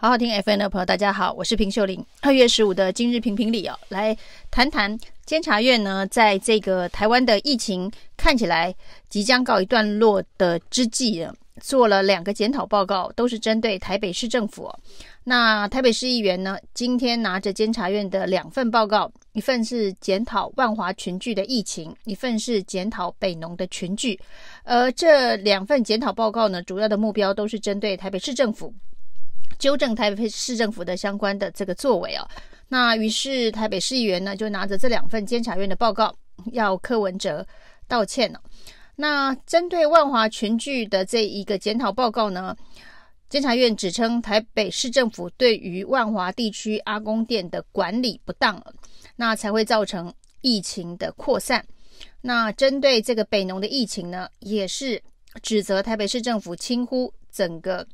好好听 FM 的朋友，大家好，我是平秀玲。二月十五的今日评评理哦，来谈谈监察院呢，在这个台湾的疫情看起来即将告一段落的之际，做了两个检讨报告，都是针对台北市政府。那台北市议员呢，今天拿着监察院的两份报告，一份是检讨万华群聚的疫情，一份是检讨北农的群聚。而这两份检讨报告呢，主要的目标都是针对台北市政府。纠正台北市政府的相关的这个作为啊，那于是台北市议员呢就拿着这两份监察院的报告要柯文哲道歉了。那针对万华群聚的这一个检讨报告呢，监察院指称台北市政府对于万华地区阿公店的管理不当，那才会造成疫情的扩散。那针对这个北农的疫情呢，也是指责台北市政府轻忽整个。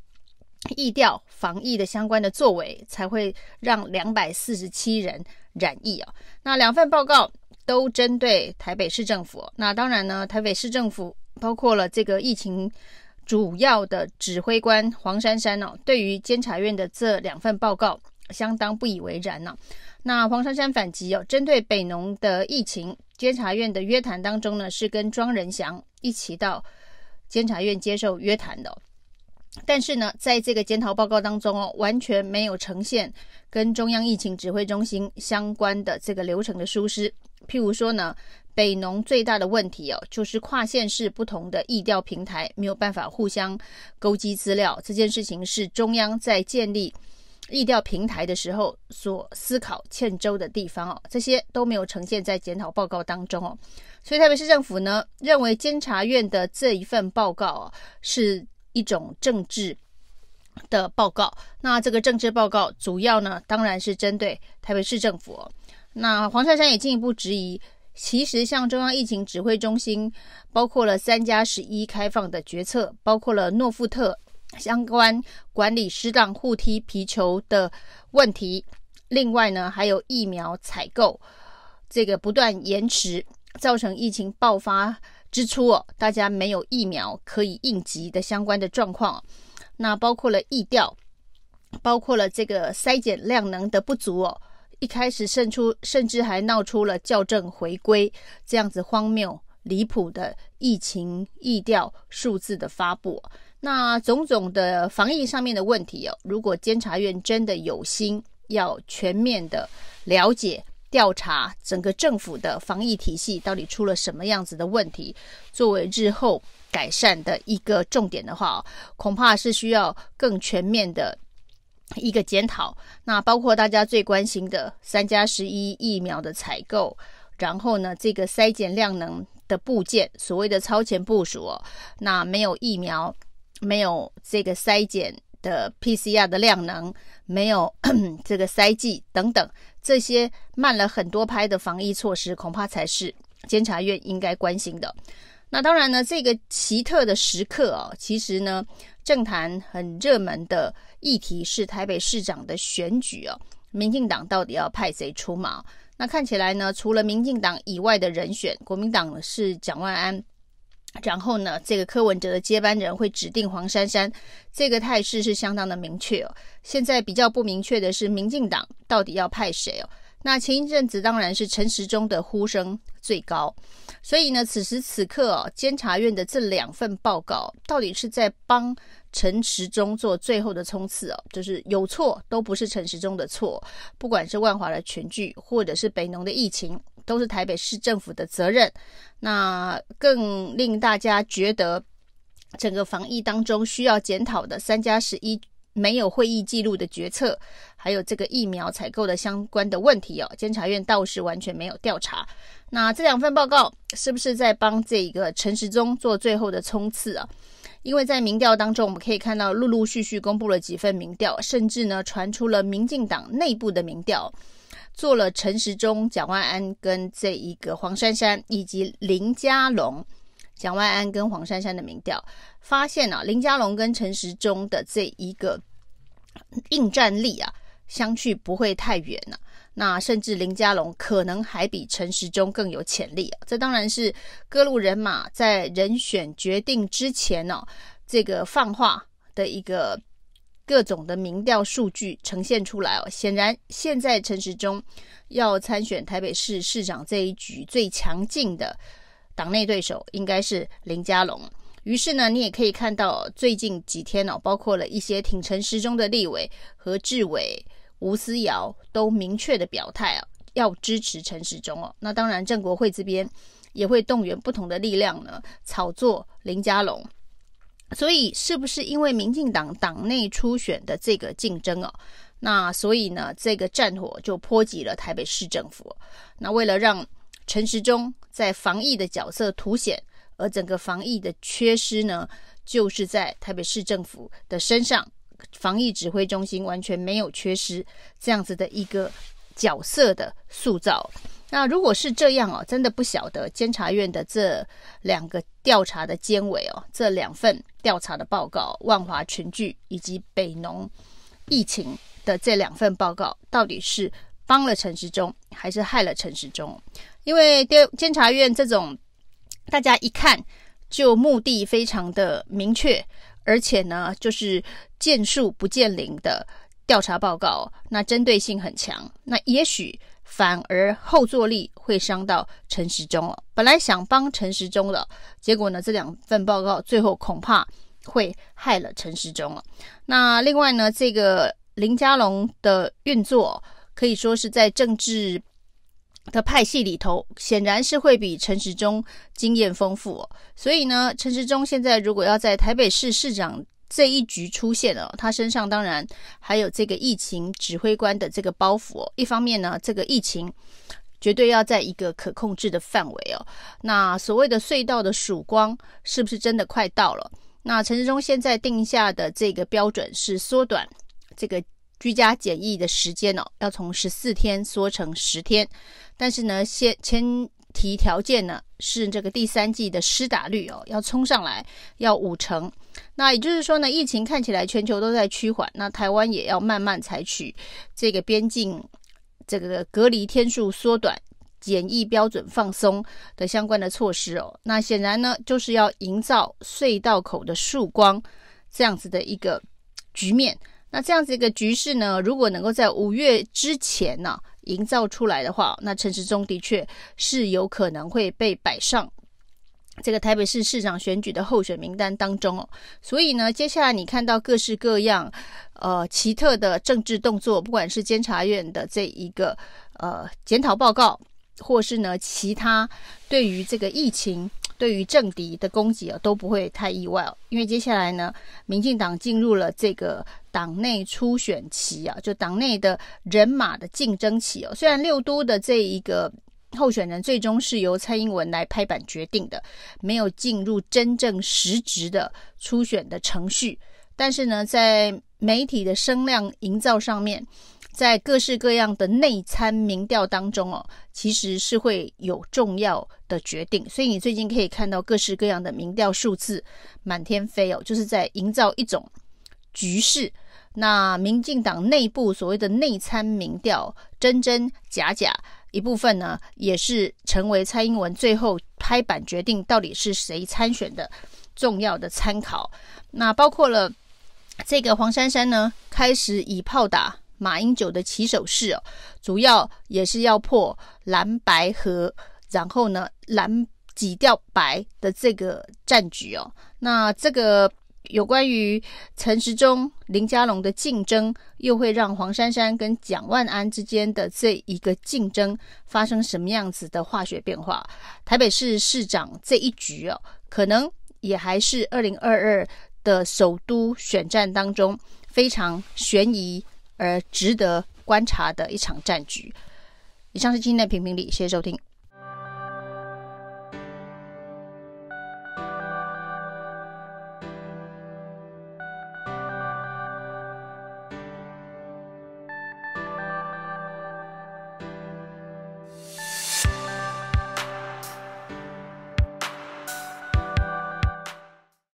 疫调防疫的相关的作为，才会让两百四十七人染疫啊。那两份报告都针对台北市政府。那当然呢，台北市政府包括了这个疫情主要的指挥官黄珊珊呢，对于监察院的这两份报告相当不以为然呢。那黄珊珊反击哦，针对北农的疫情，监察院的约谈当中呢，是跟庄人祥一起到监察院接受约谈的。但是呢，在这个检讨报告当中哦，完全没有呈现跟中央疫情指挥中心相关的这个流程的疏失。譬如说呢，北农最大的问题哦，就是跨县市不同的疫调平台没有办法互相勾稽资料，这件事情是中央在建立疫调平台的时候所思考欠周的地方哦，这些都没有呈现在检讨报告当中哦。所以台北市政府呢，认为监察院的这一份报告哦，是。一种政治的报告，那这个政治报告主要呢，当然是针对台北市政府。那黄珊珊也进一步质疑，其实像中央疫情指挥中心，包括了三加十一开放的决策，包括了诺富特相关管理失当互踢皮球的问题，另外呢，还有疫苗采购这个不断延迟，造成疫情爆发。支出哦，大家没有疫苗可以应急的相关的状况，那包括了疫调，包括了这个筛检量能的不足哦，一开始胜出，甚至还闹出了校正回归这样子荒谬离谱的疫情疫调数字的发布，那种种的防疫上面的问题哦，如果监察院真的有心要全面的了解。调查整个政府的防疫体系到底出了什么样子的问题，作为日后改善的一个重点的话，恐怕是需要更全面的一个检讨。那包括大家最关心的三加十一疫苗的采购，然后呢，这个筛检量能的部件，所谓的超前部署哦，那没有疫苗，没有这个筛检的 PCR 的量能，没有 这个筛剂等等。这些慢了很多拍的防疫措施，恐怕才是监察院应该关心的。那当然呢，这个奇特的时刻啊，其实呢，政坛很热门的议题是台北市长的选举哦，民进党到底要派谁出马？那看起来呢，除了民进党以外的人选，国民党是蒋万安。然后呢，这个柯文哲的接班人会指定黄珊珊，这个态势是相当的明确哦。现在比较不明确的是，民进党到底要派谁哦？那前一阵子当然是陈时中的呼声最高，所以呢，此时此刻哦，监察院的这两份报告到底是在帮陈时中做最后的冲刺哦？就是有错都不是陈时中的错，不管是万华的群聚，或者是北农的疫情。都是台北市政府的责任。那更令大家觉得，整个防疫当中需要检讨的三加十一没有会议记录的决策，还有这个疫苗采购的相关的问题哦，监察院倒是完全没有调查。那这两份报告是不是在帮这个陈时中做最后的冲刺啊？因为在民调当中，我们可以看到陆陆续续公布了几份民调，甚至呢传出了民进党内部的民调。做了陈时中、蒋万安跟这一个黄珊珊，以及林佳龙、蒋万安跟黄珊珊的民调，发现啊，林佳龙跟陈时中的这一个应战力啊，相去不会太远了。那甚至林佳龙可能还比陈时中更有潜力啊。这当然是各路人马在人选决定之前呢，这个放话的一个各种的民调数据呈现出来哦，显然现在陈时中要参选台北市市长这一局最强劲的党内对手应该是林佳龙。于是呢，你也可以看到最近几天哦，包括了一些挺陈时中的立委何志伟、吴思瑶都明确的表态啊，要支持陈时中哦。那当然，郑国会这边也会动员不同的力量呢，炒作林佳龙。所以，是不是因为民进党党内初选的这个竞争哦？那所以呢，这个战火就波及了台北市政府。那为了让陈时中在防疫的角色凸显，而整个防疫的缺失呢，就是在台北市政府的身上，防疫指挥中心完全没有缺失这样子的一个角色的塑造。那如果是这样哦，真的不晓得监察院的这两个调查的监委哦，这两份调查的报告，万华群聚以及北农疫情的这两份报告，到底是帮了陈时中，还是害了陈时中？因为监监察院这种大家一看就目的非常的明确，而且呢，就是见树不见林的调查报告，那针对性很强，那也许。反而后坐力会伤到陈时中了。本来想帮陈时中的，结果呢，这两份报告最后恐怕会害了陈时中了。那另外呢，这个林佳龙的运作可以说是在政治的派系里头，显然是会比陈时中经验丰富。所以呢，陈时中现在如果要在台北市市长，这一局出现了，他身上当然还有这个疫情指挥官的这个包袱哦。一方面呢，这个疫情绝对要在一个可控制的范围哦。那所谓的隧道的曙光是不是真的快到了？那陈志忠现在定下的这个标准是缩短这个居家检疫的时间哦，要从十四天缩成十天。但是呢，先前提条件呢是这个第三季的施打率哦要冲上来，要五成。那也就是说呢，疫情看起来全球都在趋缓，那台湾也要慢慢采取这个边境这个隔离天数缩短、检疫标准放松的相关的措施哦。那显然呢，就是要营造隧道口的曙光这样子的一个局面。那这样子一个局势呢，如果能够在五月之前呢、营造出来的话，那陈时中的确是有可能会被摆上。这个台北市市长选举的候选名单当中哦，所以呢，接下来你看到各式各样呃奇特的政治动作，不管是监察院的这一个呃检讨报告，或是呢其他对于这个疫情、对于政敌的攻击啊，都不会太意外哦。因为接下来呢，民进党进入了这个党内初选期啊，就党内的人马的竞争期哦。虽然六都的这一个。候选人最终是由蔡英文来拍板决定的，没有进入真正实质的初选的程序。但是呢，在媒体的声量营造上面，在各式各样的内参民调当中哦，其实是会有重要的决定。所以你最近可以看到各式各样的民调数字满天飞哦，就是在营造一种局势。那民进党内部所谓的内参民调，真真假假。一部分呢，也是成为蔡英文最后拍板决定到底是谁参选的重要的参考。那包括了这个黄珊珊呢，开始以炮打马英九的起手式哦，主要也是要破蓝白合，然后呢蓝挤掉白的这个战局哦。那这个。有关于陈时中、林佳龙的竞争，又会让黄珊珊跟蒋万安之间的这一个竞争发生什么样子的化学变化？台北市市长这一局哦，可能也还是二零二二的首都选战当中非常悬疑而值得观察的一场战局。以上是今天的评评理，谢谢收听。